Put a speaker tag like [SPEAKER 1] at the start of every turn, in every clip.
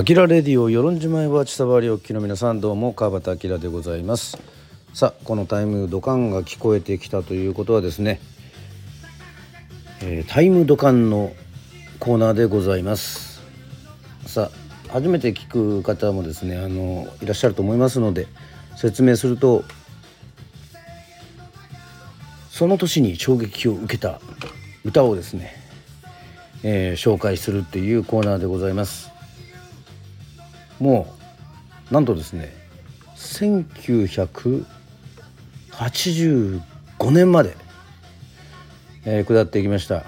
[SPEAKER 1] アキラレディオ与論島へはちさばりおきの皆さんどうも川端明でございます。さあこのタイムドカンが聞こえてきたということはですね、えー、タイムドカンのコーナーでございます。さあ初めて聞く方もですねあのいらっしゃると思いますので説明するとその年に衝撃を受けた歌をですね、えー、紹介するっていうコーナーでございます。もうなんとですね1985年まで、えー、下っていきました。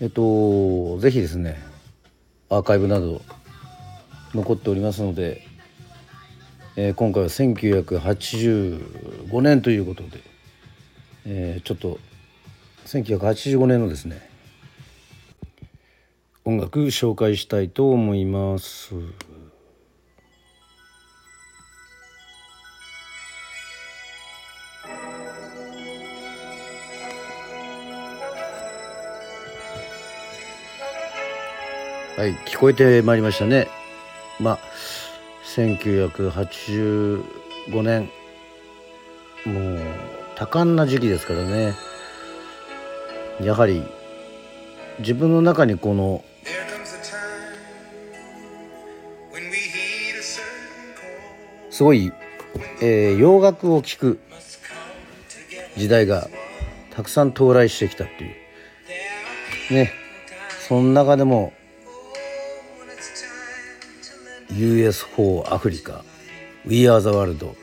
[SPEAKER 1] えっと是非ですねアーカイブなど残っておりますので、えー、今回は1985年ということで、えー、ちょっと1985年のですね音楽紹介したいと思います。はい、聞こえてまいりましたね。まあ、1985年、もう多感な時期ですからね。やはり自分の中にこのすごい、えー、洋楽を聴く時代がたくさん到来してきたっていう。ねその中でも US4 アフリカ We Are the World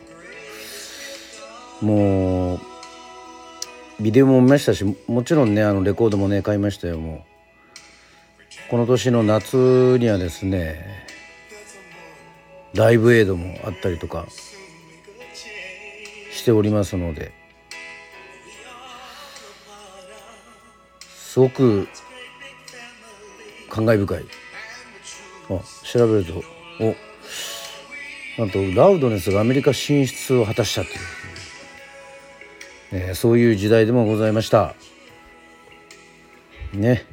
[SPEAKER 1] もうビデオも見ましたしもちろんねあのレコードもね買いましたよもう。この年の夏にはですねライブエイドもあったりとかしておりますので。すごく感慨深い。あ調べるとおなんとラウドネスがアメリカ進出を果たしたという、えー、そういう時代でもございました。ね。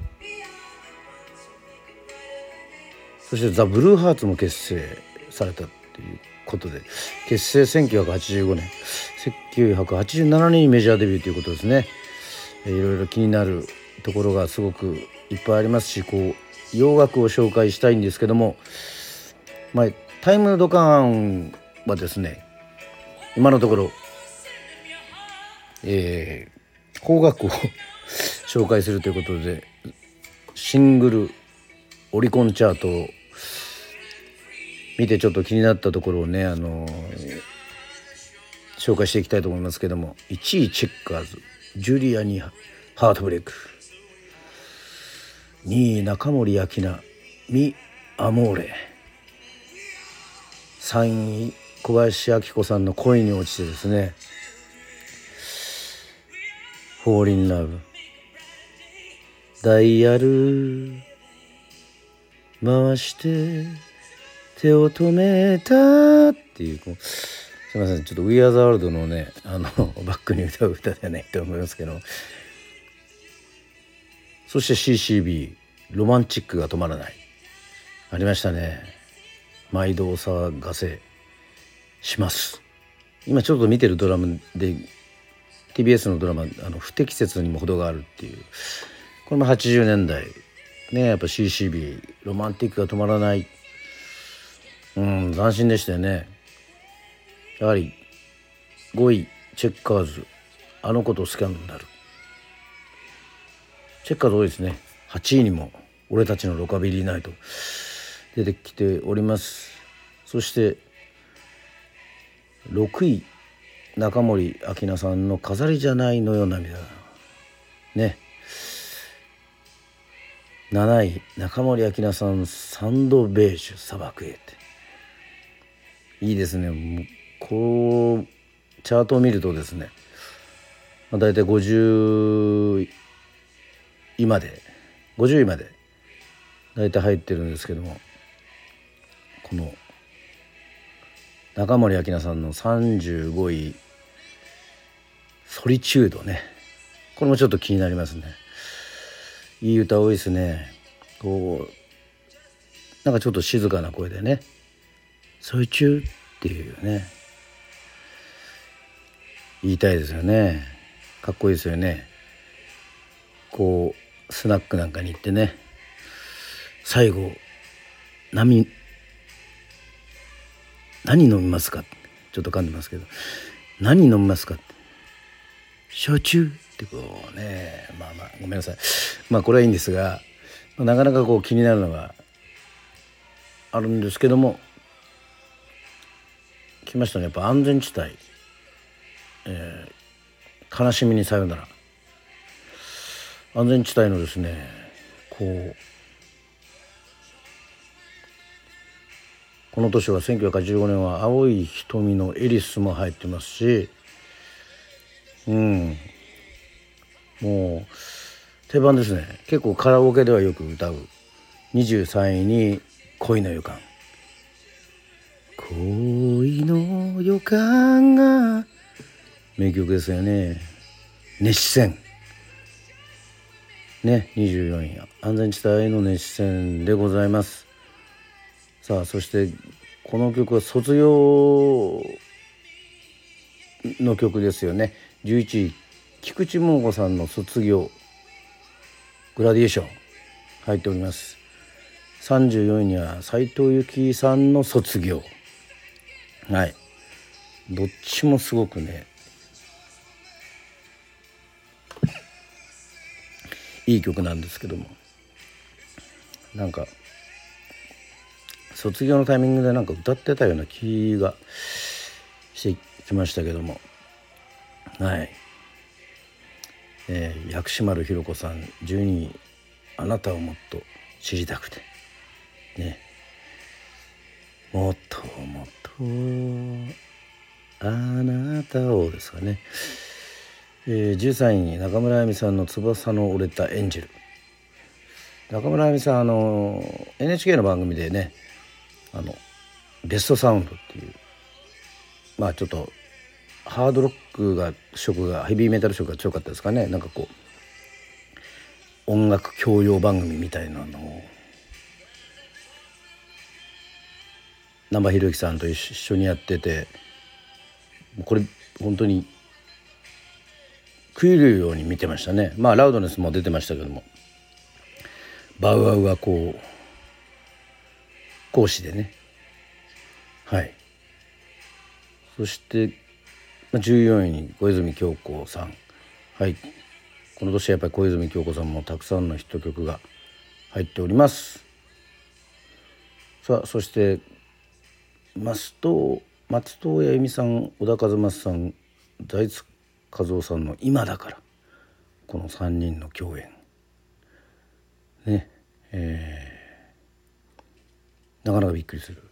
[SPEAKER 1] そしてザ・ブルーハーツも結成されたっていうことで結成1985年1987年にメジャーデビューということですね、えいろいろ気になるところがすごくいっぱいありますしこう洋楽を紹介したいんですけども、まあ、タイムドカンはですね今のところ、えー、邦楽を 紹介するということでシングルオリコンチャートを見てちょっと気になったところをねあの紹介していきたいと思いますけども1位チェッカーズジュリアにハートブレイク。2位中森明菜ミ・アモーレ。3位小林明子さんの恋に落ちてですね「フォーリンラブ」ダイヤル。回して手を止めたっていうこうすいません。ちょっと「We Are the World」のねあの バックに歌う歌ではないと思いますけど。そして CCB「ロマンチックが止まらない」ありましたね。毎度お騒がせします。今ちょっと見てるドラマで TBS のドラマ「あの不適切にも程がある」っていう。これも80年代。ねやっぱ CCB「ロマンティックが止まらない」うん斬新でしたよね。やはり5位チェッカーズ。あの子とスキャンダル。チェッカーズ多いですね。8位にも俺たちのロカビリーナイト。出てきております。そして6位。中森明菜さんの「飾りじゃないのよ涙」ね。7位中森明菜さん「サンドベージュ砂漠へ」って。いいですね。こうチャートを見るとですね、まあ、大体50位まで50位まで大体入ってるんですけども。この中森明菜さんの35位「ソリチュードね」これもちょっと気になりますね。いい歌多いですね。こうなんかちょっと静かな声でね「そう中」っていうね。言いたいですよね。かっこいいですよね。こうスナックなんかに行ってね。最後何何飲みますか？ちょっと噛んでますけど。何飲みますか焼酎ってこうね。まあまあごめんなさい。まあこれはいいんですがなかなかこう気になるのがあるんですけども来ましたね。やっぱ安全地帯、えー、悲しみにさよなら。安全地帯のですねこうこの年は1985年は青い瞳のエリスも入ってますしうん。もう定番ですね。結構カラオケではよく歌う。23位に恋の予感。恋の予感が名曲ですよね。熱戦ね24位。安全地帯の熱戦でございます。さあそしてこの曲は卒業の曲ですよね。11位菊池桃子さんの卒業グラディエーション入っております。34位には斎藤由貴さんの卒業。はい。どっちもすごくね。いい曲なんですけども。なんか卒業のタイミングでなんか歌ってたような気がしてきましたけども。はい。えー、薬師丸ひろ子さん12位「あなたをもっと知りたくて」ね。もっともっとあなたをですかね、えー、13位に中村あやみさんの翼の折れたエンジェル。中村あやみさんあの NHK の番組でねあのベストサウンドっていうまあちょっとハードロックが色がヘビーメタル色が強かったですかね。なんかこう音楽教養番組みたいなのを難波博之さんと一緒にやっててこれ本当に食いるように見てましたね。まあラウドネスも出てましたけども。バウアウがこう講師でね。はい。そして14位に小泉京子さん。はい。この年はやっぱり小泉京子さんもたくさんのヒット曲が入っております。さあそして松任松任谷由実さん小田和正さん財津和夫さんの「今だから」この3人の共演。ね。えー、なかなかびっくりする。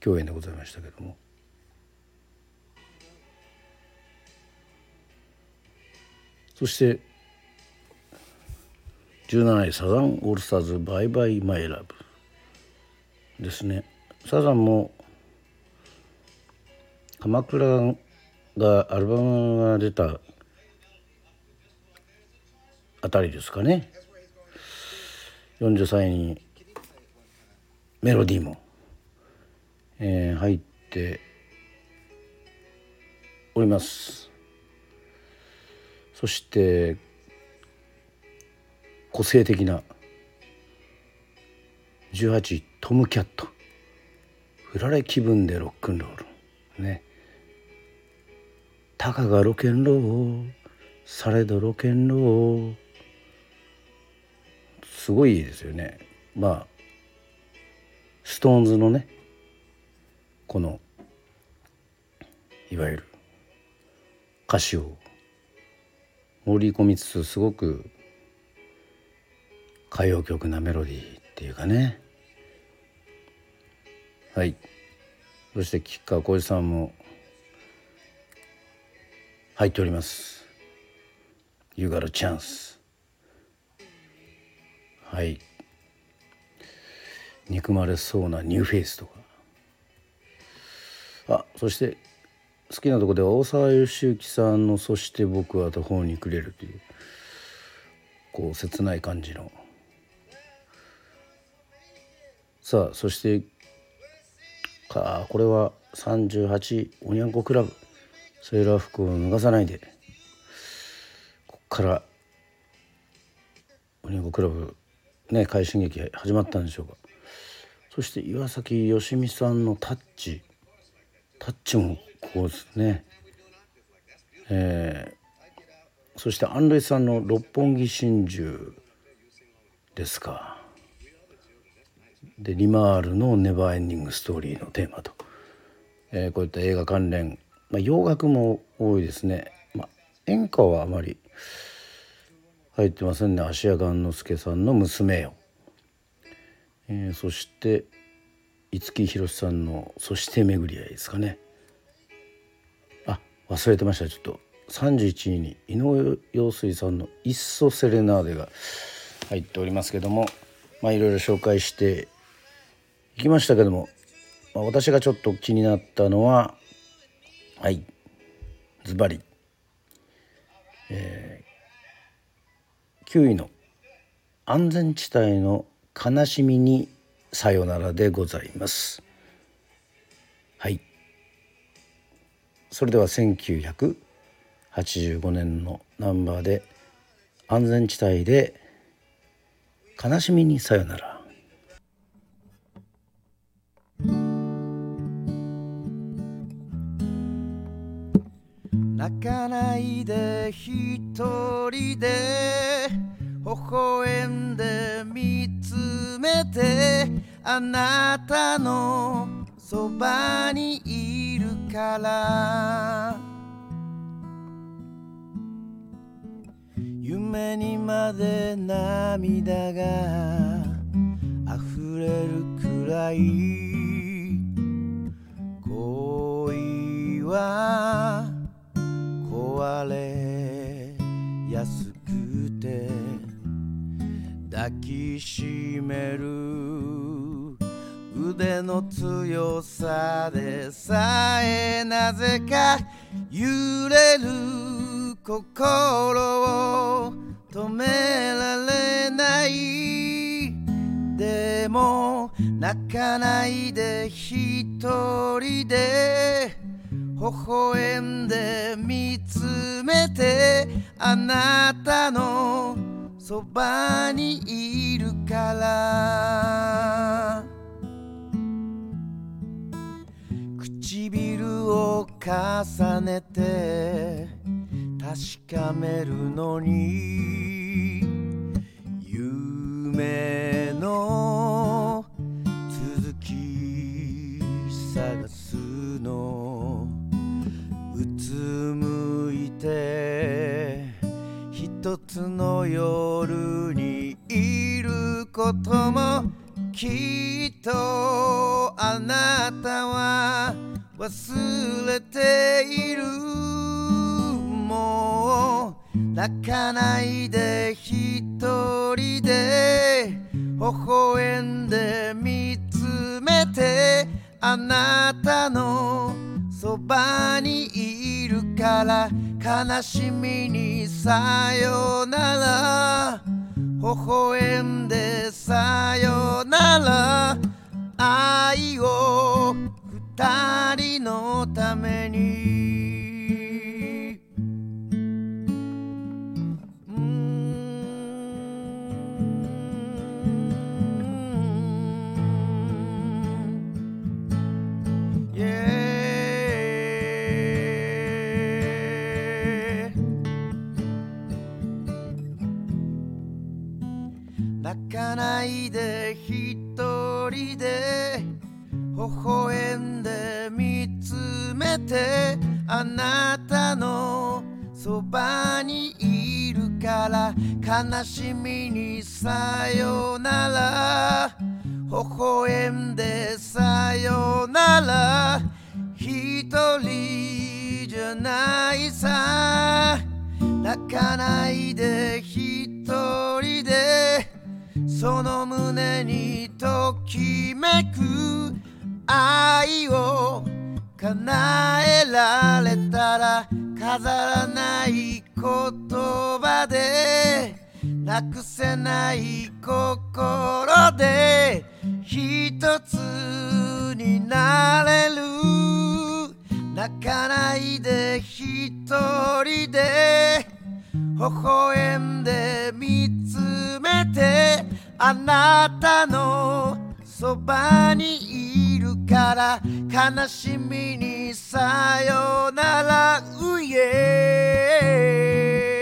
[SPEAKER 1] 共演でございましたけども。そして17位サザンオールスターズ「バイバイマイラブ」ですね。サザンも鎌倉がアルバムが出たあたりですかね。43位にメロディーも、えー、入っております。そして個性的な18トムキャット。振られ気分でロックンロール。ね。たかがロケンローされどロケンローすごいですよね。まあストーンズのねこのいわゆる歌詞を盛り込みつつすごく歌謡曲なメロディーっていうかね。はい。そして吉川晃司さんも入っております「You gotta chance」はい。憎まれそうなニューフェイスとか。あそして好きなとこでは大沢良之さんの「そして僕は途方に暮れる」というこう切ない感じの。さあそしてかこれは38おにゃんこクラブ。セーラー服を脱がさないで。こっからおにゃんこクラブね快進撃始まったんでしょうか。そして岩崎良美さんのタッチ。タッチもこうですね。えー、そしてアンレさんの「六本木真珠」ですか。でリマールの「ネバーエンディング・ストーリー」のテーマと、えー、こういった映画関連、まあ、洋楽も多いですね、まあ、演歌はあまり入ってませんね。芦屋雁之助さんの娘よ、えー、そして五木ひろしさんの「そして巡り合い」ですかね。あ忘れてました。ちょっと31位に井上陽水さんの「いっそセレナーデ」が入っておりますけどもまあいろいろ紹介していきましたけども、まあ、私がちょっと気になったのははいズバリ、えー、9位の安全地帯の悲しみにさよならでございます。はい。それでは1985年のナンバーで安全地帯で悲しみにさよなら。
[SPEAKER 2] 泣かないで一人で微笑んで見つめてあなたのそばにいるから。夢にまで涙が溢れるくらい。恋は壊れやすく抱きしめる。腕の強さでさえなぜか揺れる。心を止められない。でも泣かないで一人で。微笑んで見つめて。あなたのそばにいるから。唇を重ねて確かめるのに。きっとあなたは忘れているもう泣かないで一人で微笑んで見つめてあなたのそばにいるから悲しみにさよなら笑んでさよなら。愛を二人のために。泣かないで一人で微笑んで見つめてあなたのそばにいるから悲しみにさよなら微笑んでさよなら一人じゃないさ。泣かないで一人でその胸にときめく愛を叶えられたら飾らない言葉でなくせない心で一つになれる泣かないで一人で微笑んで見つめてあなたのそばにいるから悲しみにさよならうえ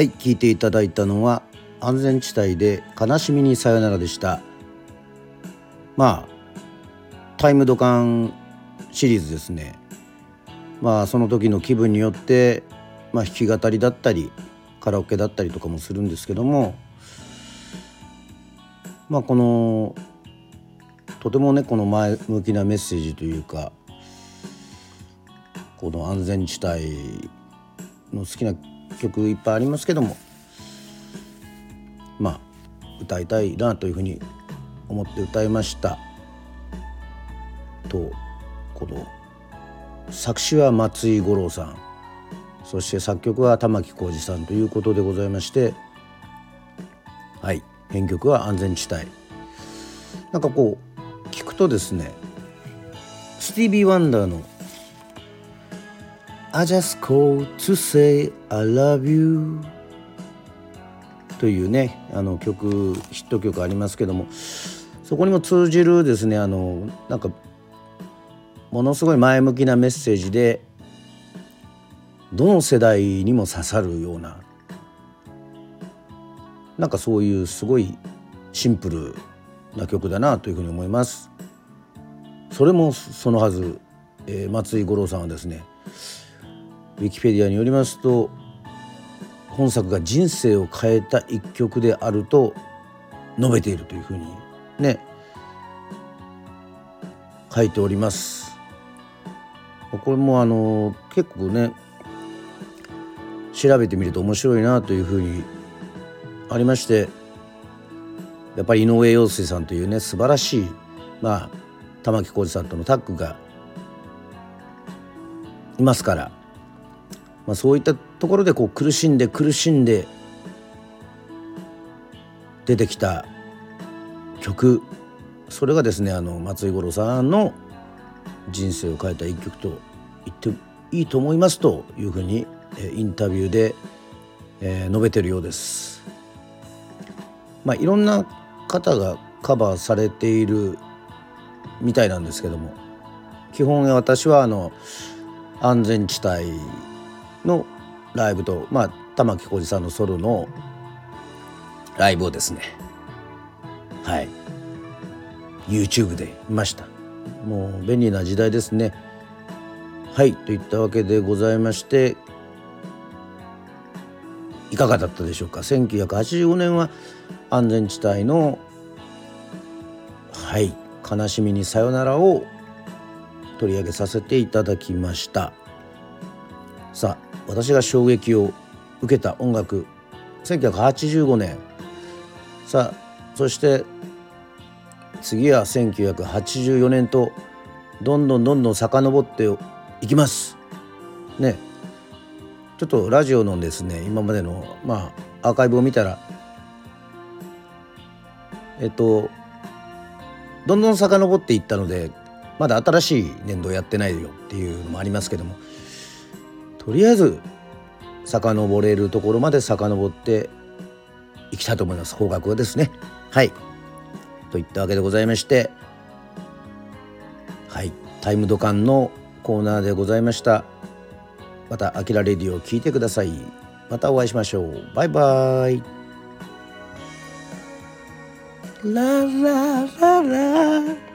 [SPEAKER 1] はい聞いていただいたのは安全地帯で悲しみにさよならでした。まあタイムドカンシリーズですね。まあその時の気分によって、まあ、弾き語りだったりカラオケだったりとかもするんですけどもまあこのとてもねこの前向きなメッセージというかこの安全地帯の好きな曲いっぱいありますけどもまあ歌いたいなというふうに思って歌いました。とこの作詞は松井五郎さん。そして作曲は玉置浩二さんということでございましてはい。編曲は安全地帯。なんかこう聞くとですねスティービー・ワンダーの「I just called to say I love you」というねあの曲ヒット曲ありますけどもそこにも通じるですねあのなんかものすごい前向きなメッセージでどの世代にも刺さるようななんかそういうすごいシンプルな曲だなというふうに思います。それもそのはず、えー松井五郎さんはですねウィキペディアによりますと本作が人生を変えた一曲であると述べているというふうにね書いております。これもあの結構ね調べてみると面白いなというふうにありましてやっぱり井上陽水さんというね素晴らしいまあ玉置浩二さんとのタッグがいますから、まあ、そういったところでこう苦しんで苦しんで出てきた曲それがですねあの松井五郎さんの人生を変えた一曲と言っていいと思いますというふうにえーインタビューで、えー述べてるようです。まあ、いろんな方がカバーされているみたいなんですけども基本私はあの安全地帯のライブと、まあ、玉置浩二さんのソロのライブをですねはい YouTube で見ました。もう便利な時代ですね。はいといったわけでございましていかがだったでしょうか？1985年は安全地帯のはい「悲しみにさよなら」を取り上げさせていただきました。さあ私が衝撃を受けた音楽1985年。さあそして次は1984年とどんどんどんどん遡っていきます。ね。ちょっとラジオのですね今までのまあアーカイブを見たらえっとどんどん遡っていったのでまだ新しい年度やってないよっていうのもありますけどもとりあえず遡れるところまで遡っていきたいと思います。方角はですね。はい。といったわけでございましてはい。タイムドカンのコーナーでございました。またアキラレディを聞いてください。またお会いしましょう。バイバイ。ララララ。